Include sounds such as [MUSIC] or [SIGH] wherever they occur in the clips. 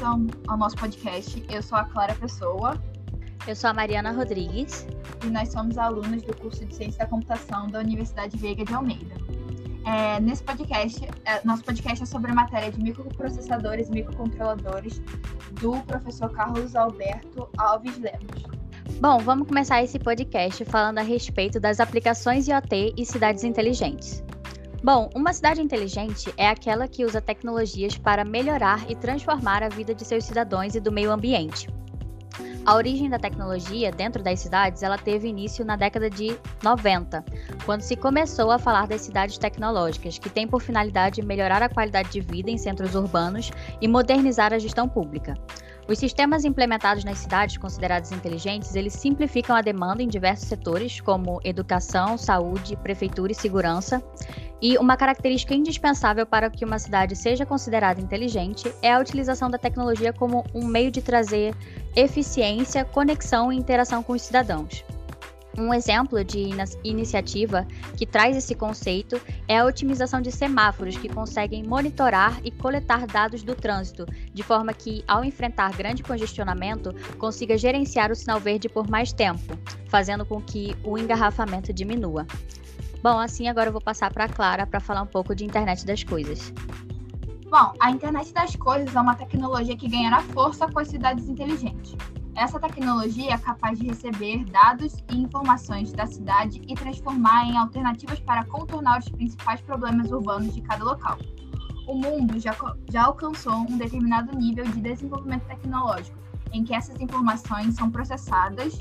bem-vindos ao, ao, nosso podcast. Eu sou a Clara Pessoa. Eu sou a Mariana Rodrigues. E nós somos alunos do curso de Ciência da Computação da Universidade Veiga de Almeida. É, nesse podcast, é, nosso podcast é sobre a matéria de microprocessadores e microcontroladores do professor Carlos Alberto Alves Lemos. Bom, vamos começar esse podcast falando a respeito das aplicações IoT e cidades inteligentes. Bom, uma cidade inteligente é aquela que usa tecnologias para melhorar e transformar a vida de seus cidadãos e do meio ambiente. A origem da tecnologia dentro das cidades ela teve início na década de 90, quando se começou a falar das cidades tecnológicas, que têm por finalidade melhorar a qualidade de vida em centros urbanos e modernizar a gestão pública. Os sistemas implementados nas cidades consideradas inteligentes, eles simplificam a demanda em diversos setores, como educação, saúde, prefeitura e segurança. E uma característica indispensável para que uma cidade seja considerada inteligente é a utilização da tecnologia como um meio de trazer eficiência, conexão e interação com os cidadãos. Um exemplo de iniciativa que traz esse conceito é a otimização de semáforos que conseguem monitorar e coletar dados do trânsito, de forma que, ao enfrentar grande congestionamento, consiga gerenciar o sinal verde por mais tempo, fazendo com que o engarrafamento diminua. Bom, assim agora eu vou passar para a Clara para falar um pouco de internet das coisas. Bom, a internet das coisas é uma tecnologia que ganhará força com as cidades inteligentes. Essa tecnologia é capaz de receber dados e informações da cidade e transformar em alternativas para contornar os principais problemas urbanos de cada local. O mundo já, já alcançou um determinado nível de desenvolvimento tecnológico, em que essas informações são processadas,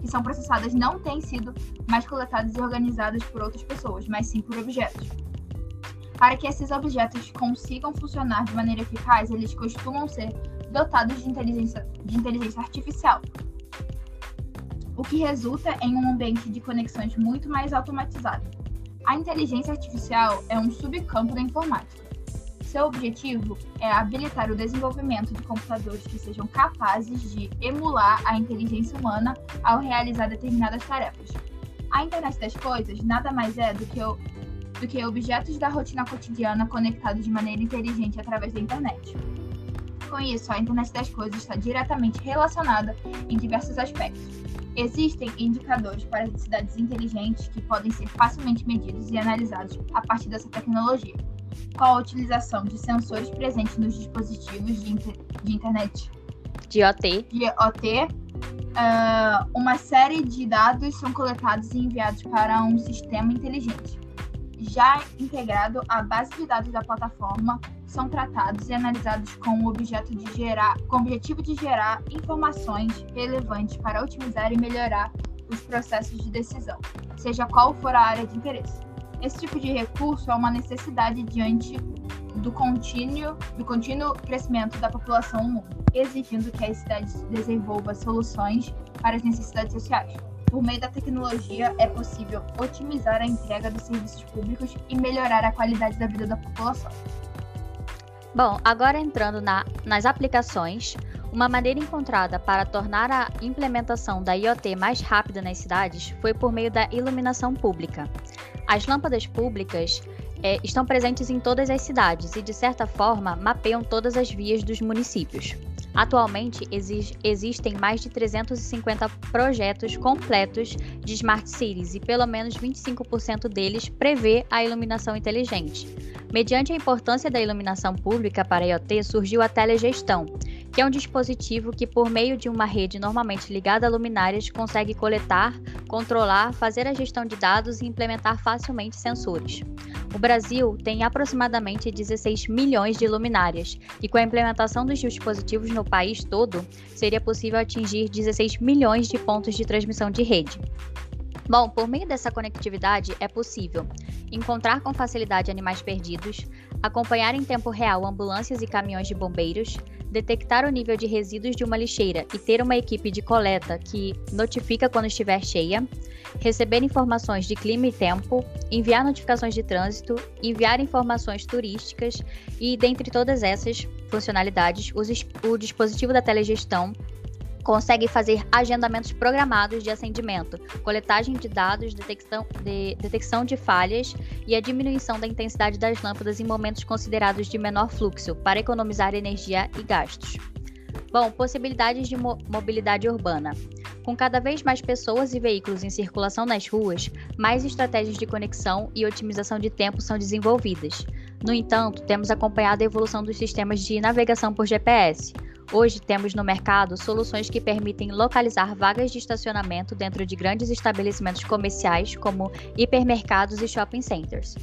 que são processadas não têm sido mais coletadas e organizadas por outras pessoas, mas sim por objetos. Para que esses objetos consigam funcionar de maneira eficaz, eles costumam ser dotados de inteligência, de inteligência artificial, o que resulta em um ambiente de conexões muito mais automatizado. A inteligência artificial é um subcampo da informática. Seu objetivo é habilitar o desenvolvimento de computadores que sejam capazes de emular a inteligência humana ao realizar determinadas tarefas. A internet das coisas nada mais é do que, o, do que objetos da rotina cotidiana conectados de maneira inteligente através da internet. Com isso, a internet das coisas está diretamente relacionada em diversos aspectos. Existem indicadores para cidades inteligentes que podem ser facilmente medidos e analisados a partir dessa tecnologia, com a utilização de sensores presentes nos dispositivos de, inter de internet de OT. De OT uh, uma série de dados são coletados e enviados para um sistema inteligente já integrado à base de dados da plataforma, são tratados e analisados com o objeto de gerar, com o objetivo de gerar informações relevantes para otimizar e melhorar os processos de decisão, seja qual for a área de interesse. Esse tipo de recurso é uma necessidade diante do contínuo, do contínuo crescimento da população no exigindo que as cidades desenvolvam soluções para as necessidades sociais. Por meio da tecnologia, é possível otimizar a entrega dos serviços públicos e melhorar a qualidade da vida da população. Bom, agora entrando na, nas aplicações, uma maneira encontrada para tornar a implementação da IoT mais rápida nas cidades foi por meio da iluminação pública. As lâmpadas públicas é, estão presentes em todas as cidades e, de certa forma, mapeiam todas as vias dos municípios. Atualmente, existem mais de 350 projetos completos de Smart Cities e pelo menos 25% deles prevê a iluminação inteligente. Mediante a importância da iluminação pública para a IoT, surgiu a telegestão, que é um dispositivo que, por meio de uma rede normalmente ligada a luminárias, consegue coletar, controlar, fazer a gestão de dados e implementar facilmente sensores. O Brasil tem aproximadamente 16 milhões de luminárias, e com a implementação dos dispositivos no país todo, seria possível atingir 16 milhões de pontos de transmissão de rede. Bom, por meio dessa conectividade é possível encontrar com facilidade animais perdidos, acompanhar em tempo real ambulâncias e caminhões de bombeiros, detectar o nível de resíduos de uma lixeira e ter uma equipe de coleta que notifica quando estiver cheia, receber informações de clima e tempo, enviar notificações de trânsito, enviar informações turísticas e, dentre todas essas funcionalidades, o dispositivo da telegestão consegue fazer agendamentos programados de acendimento, coletagem de dados, detecção de, detecção de falhas e a diminuição da intensidade das lâmpadas em momentos considerados de menor fluxo, para economizar energia e gastos. Bom, possibilidades de mo mobilidade urbana. Com cada vez mais pessoas e veículos em circulação nas ruas, mais estratégias de conexão e otimização de tempo são desenvolvidas. No entanto, temos acompanhado a evolução dos sistemas de navegação por GPS. Hoje temos no mercado soluções que permitem localizar vagas de estacionamento dentro de grandes estabelecimentos comerciais, como hipermercados e shopping centers.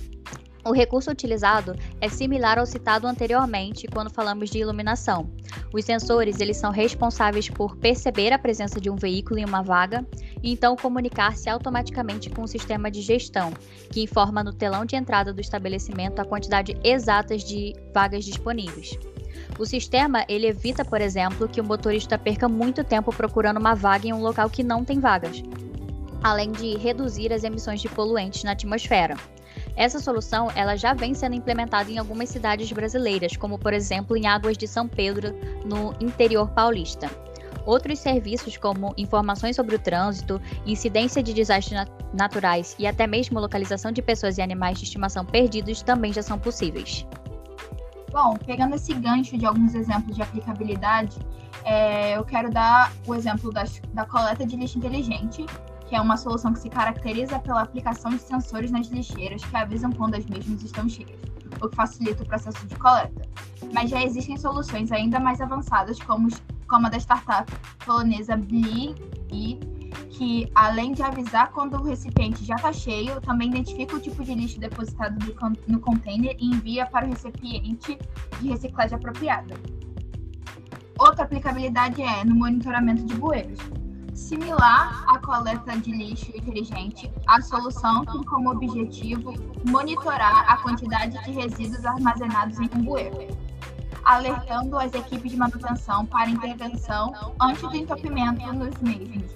O recurso utilizado é similar ao citado anteriormente quando falamos de iluminação. Os sensores eles são responsáveis por perceber a presença de um veículo em uma vaga e então comunicar-se automaticamente com o sistema de gestão, que informa no telão de entrada do estabelecimento a quantidade exata de vagas disponíveis. O sistema ele evita, por exemplo, que o motorista perca muito tempo procurando uma vaga em um local que não tem vagas, além de reduzir as emissões de poluentes na atmosfera. Essa solução ela já vem sendo implementada em algumas cidades brasileiras, como por exemplo em Águas de São Pedro, no interior paulista. Outros serviços, como informações sobre o trânsito, incidência de desastres nat naturais e até mesmo localização de pessoas e animais de estimação perdidos, também já são possíveis. Bom, pegando esse gancho de alguns exemplos de aplicabilidade, é, eu quero dar o exemplo da coleta de lixo inteligente, que é uma solução que se caracteriza pela aplicação de sensores nas lixeiras que avisam quando as mesmas estão cheias, o que facilita o processo de coleta. Mas já existem soluções ainda mais avançadas, como, como a da startup polonesa Bli, que além de avisar quando o recipiente já está cheio, também identifica o tipo de lixo depositado no container e envia para o recipiente de reciclagem apropriada. Outra aplicabilidade é no monitoramento de bueiros Similar à coleta de lixo inteligente, a solução tem como objetivo monitorar a quantidade de resíduos armazenados em um bueiro, alertando as equipes de manutenção para intervenção antes do entupimento nos mesmos,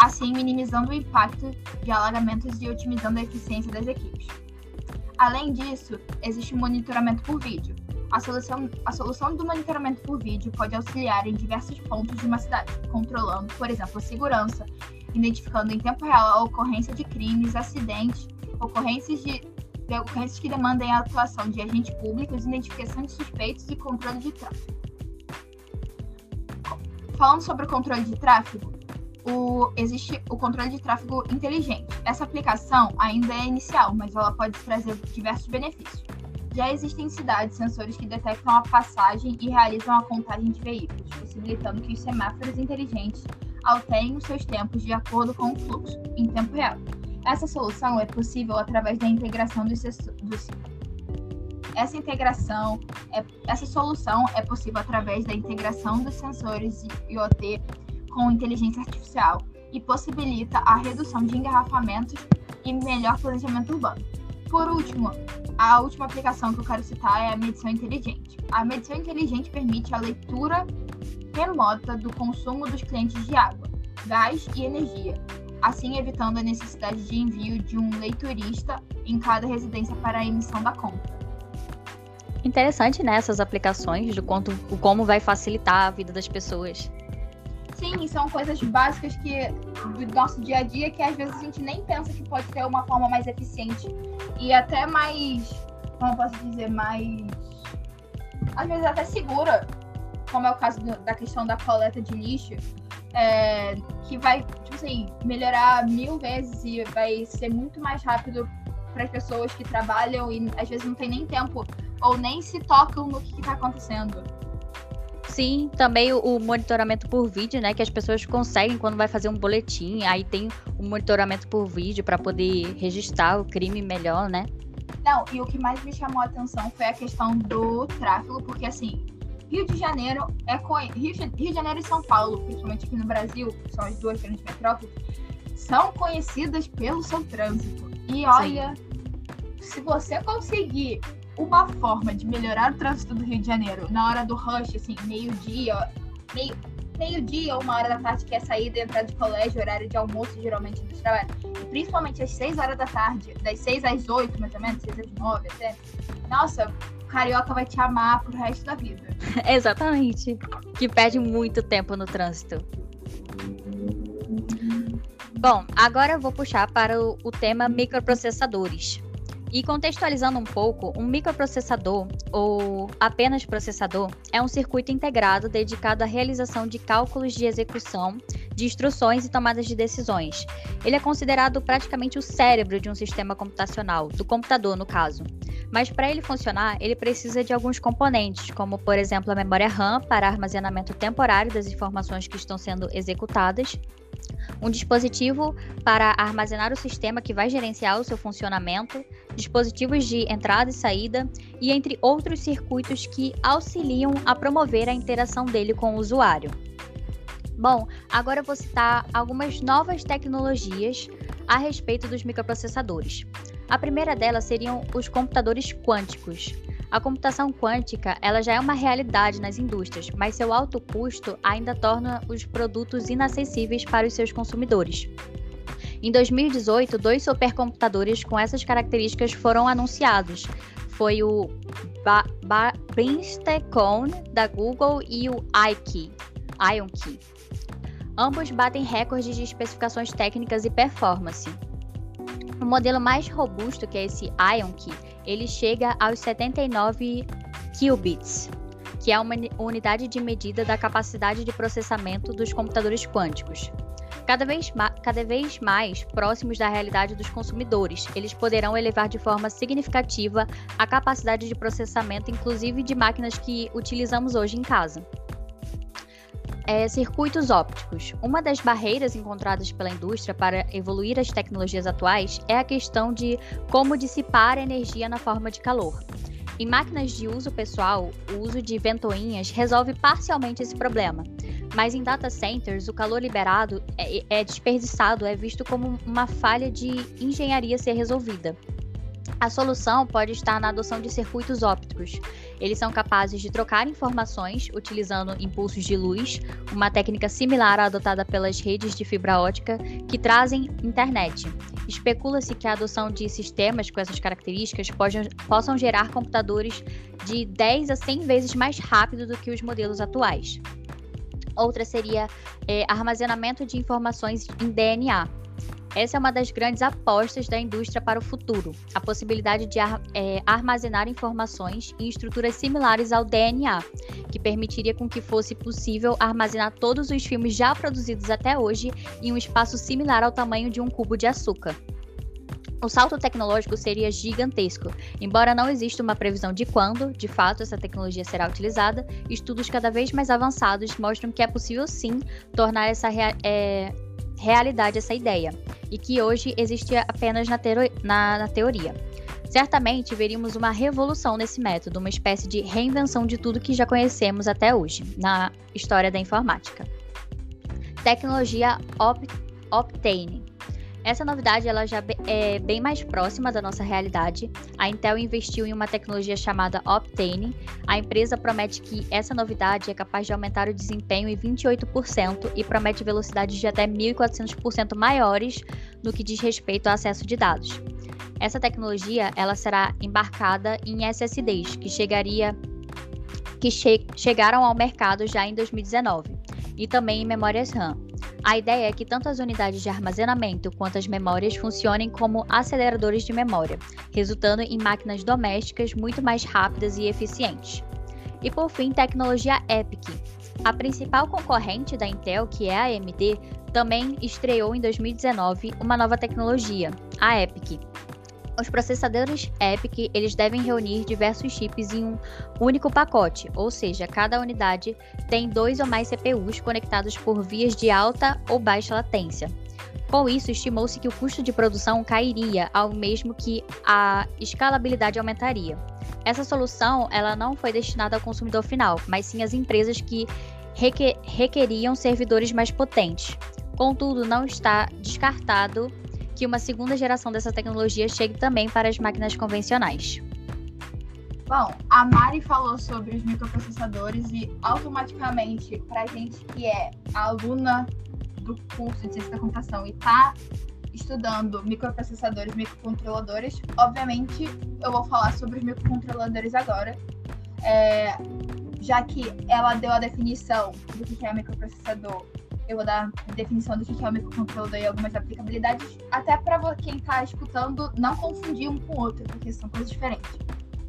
assim minimizando o impacto de alagamentos e otimizando a eficiência das equipes. Além disso, existe o monitoramento por vídeo, a solução, a solução do monitoramento por vídeo pode auxiliar em diversos pontos de uma cidade, controlando, por exemplo, a segurança, identificando em tempo real a ocorrência de crimes, acidentes, ocorrências de, ocorrências que demandem a atuação de agentes públicos, identificação de suspeitos e controle de tráfego. Falando sobre o controle de tráfego, o, existe o controle de tráfego inteligente. Essa aplicação ainda é inicial, mas ela pode trazer diversos benefícios. Já existem cidades sensores que detectam a passagem e realizam a contagem de veículos, possibilitando que os semáforos inteligentes alterem os seus tempos de acordo com o fluxo, em tempo real. Essa solução é possível através da integração dos, dos essa integração, é, essa solução é possível através da integração dos sensores IoT com inteligência artificial e possibilita a redução de engarrafamentos e melhor planejamento urbano. Por último, a última aplicação que eu quero citar é a medição inteligente. A medição inteligente permite a leitura remota do consumo dos clientes de água, gás e energia, assim evitando a necessidade de envio de um leiturista em cada residência para a emissão da conta. Interessante, né, aplicações de quanto, como vai facilitar a vida das pessoas. Sim, são coisas básicas que do nosso dia a dia que às vezes a gente nem pensa que pode ter uma forma mais eficiente e até mais, como eu posso dizer, mais às vezes até segura, como é o caso do, da questão da coleta de lixo, é, que vai, tipo assim, melhorar mil vezes e vai ser muito mais rápido para as pessoas que trabalham e às vezes não tem nem tempo ou nem se tocam no que está acontecendo. Sim, também o, monitoramento por vídeo, né? Que as pessoas conseguem quando vai fazer um boletim. Aí tem o monitoramento por vídeo para poder registrar o crime melhor, né? Não, e o que mais me chamou a atenção foi a questão do tráfego, porque assim, Rio de Janeiro é Rio, Rio de Janeiro e São Paulo, principalmente aqui no Brasil, que são as duas grandes metrópoles, são conhecidas pelo seu trânsito. E olha, Sim. se você conseguir uma forma de melhorar o trânsito do Rio de Janeiro na hora do rush, assim, meio-dia, meio, meio-dia ou uma hora da tarde, que é saída e entrada de colégio, horário de almoço, geralmente, do trabalho, principalmente às 6 horas da tarde, das 6 às 8, mais ou menos, 6 às 9 até. Nossa, o carioca vai te amar pro resto da vida. [LAUGHS] Exatamente. Que perde muito tempo no trânsito. Bom, agora eu vou puxar para o, o tema microprocessadores. E contextualizando um pouco, um microprocessador, ou apenas processador, é um circuito integrado dedicado à realização de cálculos de execução de instruções e tomadas de decisões. Ele é considerado praticamente o cérebro de um sistema computacional, do computador no caso. Mas para ele funcionar, ele precisa de alguns componentes, como por exemplo a memória RAM para armazenamento temporário das informações que estão sendo executadas, um dispositivo para armazenar o sistema que vai gerenciar o seu funcionamento, dispositivos de entrada e saída e entre outros circuitos que auxiliam a promover a interação dele com o usuário. Bom, agora eu vou citar algumas novas tecnologias a respeito dos microprocessadores. A primeira delas seriam os computadores quânticos. A computação quântica ela já é uma realidade nas indústrias, mas seu alto custo ainda torna os produtos inacessíveis para os seus consumidores. Em 2018, dois supercomputadores com essas características foram anunciados. Foi o ba ba da Google e o IonKey. IonKey. Ambos batem recordes de especificações técnicas e performance. O modelo mais robusto, que é esse IonKey, ele chega aos 79 qubits, que é uma unidade de medida da capacidade de processamento dos computadores quânticos. Cada vez, cada vez mais próximos da realidade dos consumidores, eles poderão elevar de forma significativa a capacidade de processamento, inclusive de máquinas que utilizamos hoje em casa é, circuitos ópticos. Uma das barreiras encontradas pela indústria para evoluir as tecnologias atuais é a questão de como dissipar energia na forma de calor. Em máquinas de uso pessoal, o uso de ventoinhas resolve parcialmente esse problema, mas em data centers, o calor liberado é, é desperdiçado, é visto como uma falha de engenharia ser resolvida. A solução pode estar na adoção de circuitos ópticos. Eles são capazes de trocar informações utilizando impulsos de luz, uma técnica similar à adotada pelas redes de fibra ótica que trazem internet. Especula-se que a adoção de sistemas com essas características pode, possam gerar computadores de 10 a 100 vezes mais rápido do que os modelos atuais. Outra seria é, armazenamento de informações em DNA. Essa é uma das grandes apostas da indústria para o futuro, a possibilidade de ar, é, armazenar informações em estruturas similares ao DNA, que permitiria com que fosse possível armazenar todos os filmes já produzidos até hoje em um espaço similar ao tamanho de um cubo de açúcar. O salto tecnológico seria gigantesco. Embora não exista uma previsão de quando, de fato, essa tecnologia será utilizada, estudos cada vez mais avançados mostram que é possível sim tornar essa é, realidade essa ideia, e que hoje existe apenas na, na, na teoria. Certamente veríamos uma revolução nesse método, uma espécie de reinvenção de tudo que já conhecemos até hoje na história da informática. Tecnologia Op Optane. Essa novidade ela já é bem mais próxima da nossa realidade. A Intel investiu em uma tecnologia chamada Optane. A empresa promete que essa novidade é capaz de aumentar o desempenho em 28% e promete velocidades de até 1.400% maiores no que diz respeito ao acesso de dados. Essa tecnologia ela será embarcada em SSDs, que chegaria que che chegaram ao mercado já em 2019, e também em memórias RAM. A ideia é que tanto as unidades de armazenamento quanto as memórias funcionem como aceleradores de memória, resultando em máquinas domésticas muito mais rápidas e eficientes. E por fim, tecnologia EPIC. A principal concorrente da Intel, que é a AMD, também estreou em 2019 uma nova tecnologia, a EPIC, os processadores EPIC eles devem reunir diversos chips em um único pacote, ou seja, cada unidade tem dois ou mais CPUs conectados por vias de alta ou baixa latência. Com isso, estimou-se que o custo de produção cairia, ao mesmo que a escalabilidade aumentaria. Essa solução ela não foi destinada ao consumidor final, mas sim às empresas que requeriam servidores mais potentes. Contudo, não está descartado que uma segunda geração dessa tecnologia chegue também para as máquinas convencionais. Bom, a Mari falou sobre os microprocessadores e automaticamente, para a gente que é aluna do curso de ciência da computação e está estudando microprocessadores, microcontroladores, obviamente eu vou falar sobre os microcontroladores agora, é, já que ela deu a definição do que é microprocessador eu vou dar definição do que é o microcontrolador e algumas aplicabilidades, até para quem está escutando não confundir um com o outro, porque são coisas diferentes.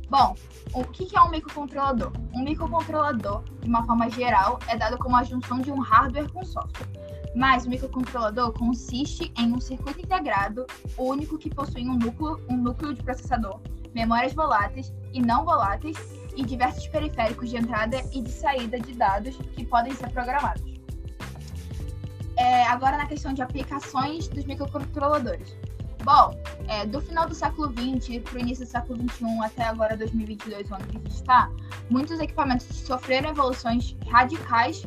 Bom, o que é um microcontrolador? Um microcontrolador, de uma forma geral, é dado como a junção de um hardware com software. Mas o microcontrolador consiste em um circuito integrado único que possui um núcleo, um núcleo de processador, memórias voláteis e não voláteis e diversos periféricos de entrada e de saída de dados que podem ser programados. É, agora na questão de aplicações dos microcontroladores. Bom, é, do final do século XX para o início do século XXI até agora 2022, o ano que a gente está, muitos equipamentos sofreram evoluções radicais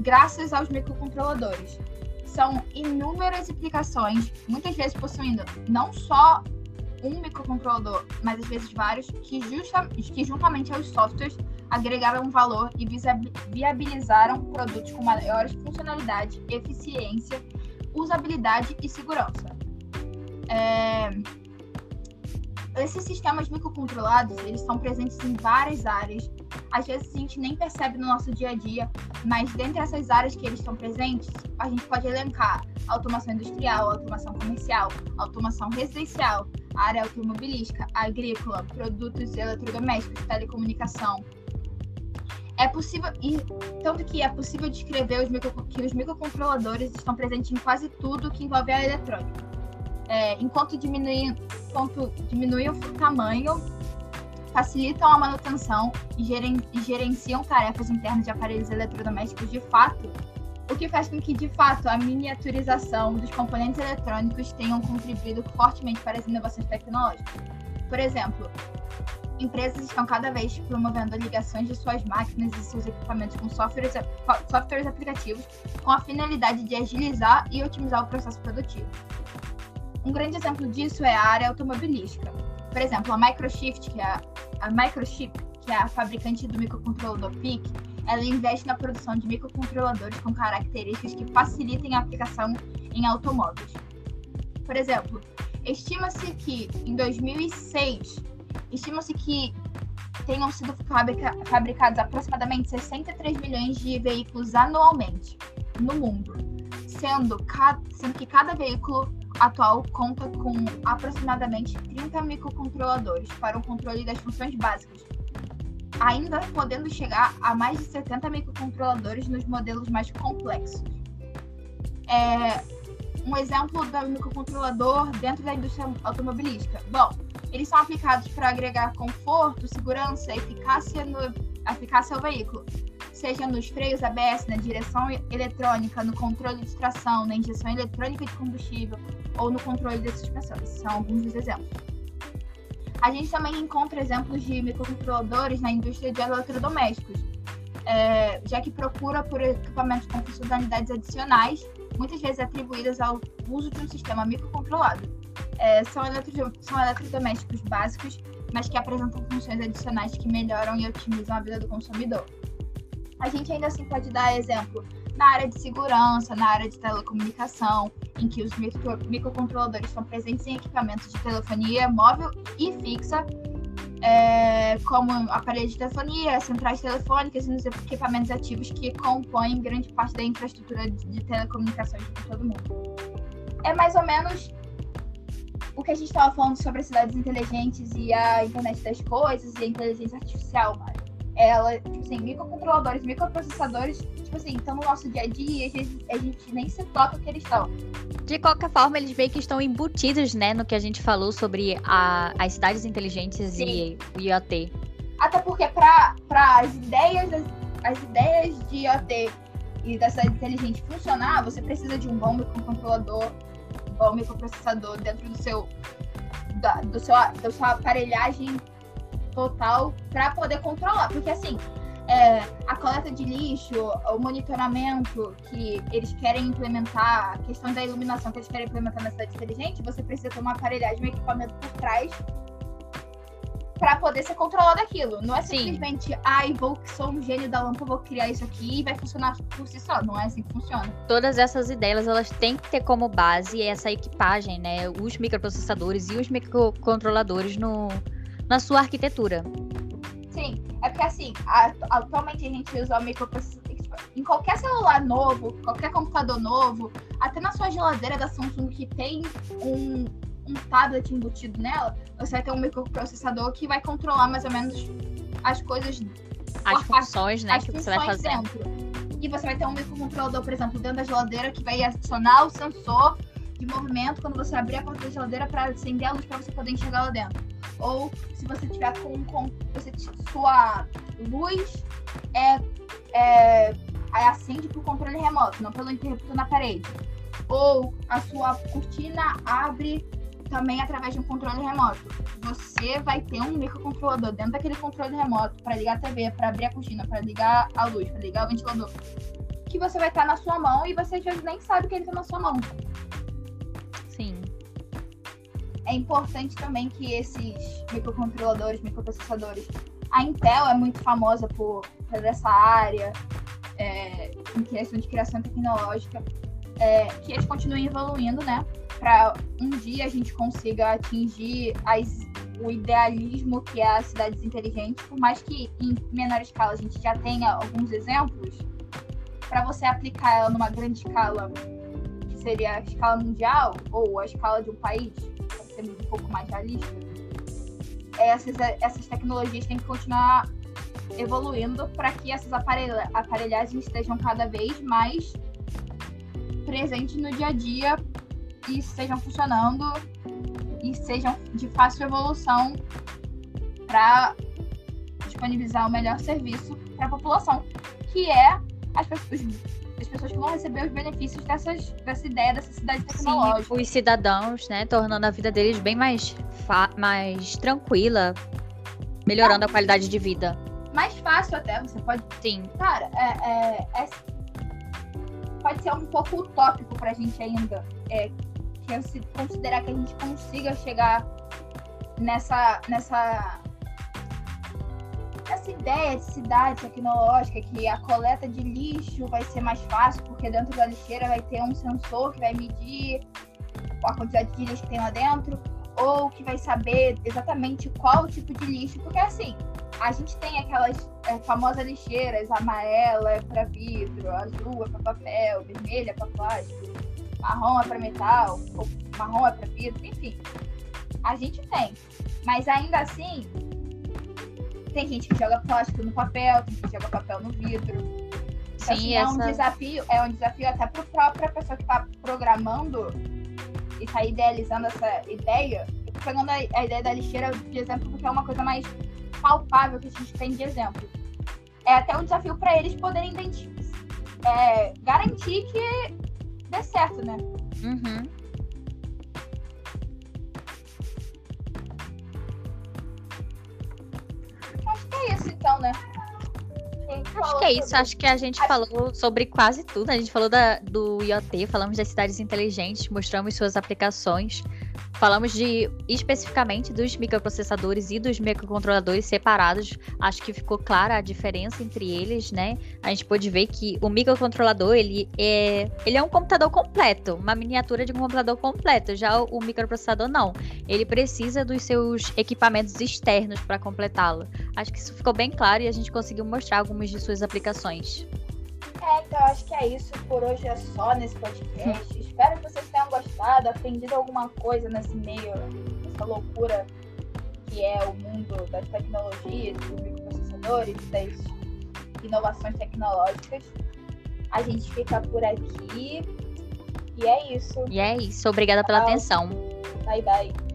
graças aos microcontroladores. São inúmeras aplicações, muitas vezes possuindo não só um microcontrolador, mas às vezes vários, que, justa, que juntamente aos softwares agregaram valor e viabilizaram produtos com maiores funcionalidade, eficiência, usabilidade e segurança. É... Esses sistemas microcontrolados, eles estão presentes em várias áreas. Às vezes a gente nem percebe no nosso dia a dia, mas dentre essas áreas que eles estão presentes, a gente pode elencar automação industrial, automação comercial, automação residencial, área automobilística, agrícola, produtos eletrodomésticos, telecomunicação. É possível, e tanto que é possível descrever os micro, que os microcontroladores estão presentes em quase tudo que envolve a eletrônica. É, enquanto, diminui, enquanto o tamanho, facilitam a manutenção e, geren, gerenciam tarefas internas de aparelhos eletrodomésticos de fato, o que faz com que, de fato, a miniaturização dos componentes eletrônicos tenham contribuído fortemente para as inovações tecnológicas. Por exemplo, empresas estão cada vez promovendo ligações de suas máquinas e seus equipamentos com softwares, softwares aplicativos com a finalidade de agilizar e otimizar o processo produtivo. Um grande exemplo disso é a área automobilística. Por exemplo, a Microshift, que é a, a Microchip, que é a fabricante do microcontrolador PIC, ela investe na produção de microcontroladores com características que facilitem a aplicação em automóveis. Por exemplo, estima-se que em 2006, estima-se que tenham sido fabrica fabricados aproximadamente 63 milhões de veículos anualmente no mundo, sendo, sendo que cada veículo atual conta com aproximadamente 30 microcontroladores para o controle das funções básicas, ainda podendo chegar a mais de 70 microcontroladores nos modelos mais complexos. É, um exemplo do microcontrolador dentro da indústria automobilística. Bom, eles são aplicados para agregar conforto, segurança, eficácia, no, eficácia ao veículo, seja nos freios ABS, na direção eletrônica, no controle de tração, na injeção eletrônica de combustível ou no controle de suspensão. Esses são alguns dos exemplos. A gente também encontra exemplos de microcontroladores na indústria de eletrodomésticos, é, já que procura por equipamentos com funcionalidades adicionais, muitas vezes atribuídas ao uso de um sistema microcontrolado. É, são, eletro, são eletrodomésticos básicos, mas que apresentam funções adicionais que melhoram e otimizam a vida do consumidor. A gente ainda assim pode dar exemplo na área de segurança, na área de telecomunicação, em que os micro, microcontroladores estão presentes em equipamentos de telefonia móvel e fixa, é, como aparelhos de telefonia, centrais telefônicas e nos equipamentos ativos que compõem grande parte da infraestrutura de, telecomunicações de todo mundo. É mais ou menos o que a gente estava falando sobre as cidades inteligentes e a internet das coisas e a inteligência artificial, Mário ela, tipo assim, microcontroladores, microprocessadores, tipo assim, estão no nosso dia a dia e a gente, a gente nem se toca que eles estão. De qualquer forma, eles meio que estão embutidos, né, no que a gente falou sobre a, as cidades inteligentes Sim. e o IoT. Até porque para as ideias, as, as ideias de IoT e da cidade inteligente funcionar, você precisa de um bom microcontrolador, um bom microprocessador dentro do seu da, do seu, da sua aparelhagem total para poder controlar. Porque assim, é, a coleta de lixo, o monitoramento que eles querem implementar, a questão da iluminação que eles querem implementar na cidade inteligente, você precisa ter uma aparelhagem, um equipamento por trás para poder ser controlado aquilo. Não é simplesmente, ai, vou sou um gênio da lâmpada, vou criar isso aqui e vai funcionar por si só. Não é assim que funciona. Todas essas ideias, elas têm que ter como base essa equipagem, né? Os microprocessadores e os microcontroladores no, na sua arquitetura. Sim, é porque assim, atualmente a gente usa o microprocessador. em qualquer celular novo, qualquer computador novo, até na sua geladeira da Samsung que tem um, um tablet embutido nela, você vai ter um microprocessador que vai controlar mais ou menos as coisas. As funções, né, as que funções você vai fazer. dentro. E você vai ter um microcontrolador, por exemplo, dentro da geladeira que vai adicionar o sensor de movimento quando você abrir a porta da geladeira para acender a luz para você poder enxergar lá dentro. Ou se você tiver com, com você, sua luz é, é, acende por controle remoto, não pelo interruptor na parede. Ou a sua cortina abre também através de um controle remoto. Você vai ter um microcontrolador dentro daquele controle remoto para ligar a TV, para abrir a cortina, para ligar a luz, para ligar o ventilador. Que você vai estar na sua mão e você às vezes nem sabe que ele está na sua mão. É importante também que esses microcontroladores, microprocessadores. A Intel é muito famosa por fazer essa área é, em questão de criação tecnológica. É, que eles continuem evoluindo, né? Para um dia a gente consiga atingir as, o idealismo que é as cidades inteligentes, por mais que em menor escala a gente já tenha alguns exemplos, para você aplicar ela numa grande escala, que seria a escala mundial ou a escala de um país, ser um pouco mais realista, essas, essas tecnologias têm que continuar evoluindo para que essas aparelha, aparelhagens estejam cada vez mais presentes no dia a dia e estejam funcionando e sejam de fácil evolução para disponibilizar o melhor serviço para a população, que é as pessoas, as pessoas que vão receber os benefícios dessas, dessa ideia dessa cidade tecnológica. Sim, os cidadãos, né, tornando a vida deles bem mais, mais tranquila, melhorando a qualidade de vida. Mais fácil até, você pode. Sim. Cara, é, é, é pode ser um pouco utópico pra gente ainda. É, que se considerar que a gente consiga chegar nessa, nessa, essa ideia de cidade tecnológica, que a coleta de lixo vai ser mais fácil, porque dentro da lixeira vai ter um sensor que vai medir a quantidade de lixo que tem lá dentro, ou que vai saber exatamente qual tipo de lixo, porque assim, a gente tem aquelas é, famosas lixeiras, amarela é para vidro, azul é para papel, vermelha é para plástico, marrom é para metal, marrom é para vidro, enfim. A gente tem. Mas ainda assim, tem gente que joga plástico no papel, tem gente que joga papel no vidro. Então, Sim, assim, é um essa- desafio, é um desafio até para a própria pessoa que está programando e está idealizando essa ideia. Eu tô pegando a, a ideia da lixeira de exemplo porque é uma coisa mais palpável que a gente tem de exemplo. É até um desafio para eles poderem é, garantir que dê certo, né? Uhum. Então, né? Acho que é isso. Acho que a gente falou sobre quase tudo. A gente falou da, do IoT, falamos das cidades inteligentes, mostramos suas aplicações. Falamos de especificamente dos microprocessadores e dos microcontroladores separados. Acho que ficou clara a diferença entre eles, né? A gente pôde ver que o microcontrolador ele é, ele é um computador completo, uma miniatura de um computador completo. Já o, o microprocessador não. Ele precisa dos seus equipamentos externos para completá-lo. Acho que isso ficou bem claro e a gente conseguiu mostrar algumas de suas aplicações. É, então acho que é isso. Por hoje é só nesse podcast. [LAUGHS] Espero que vocês tenham gostado, aprendido alguma coisa nesse meio, nessa loucura que é o mundo das tecnologias, dos microprocessadores, das inovações tecnológicas. A gente fica por aqui. E é isso. E é isso. Obrigada pela Tchau. atenção. Bye, bye.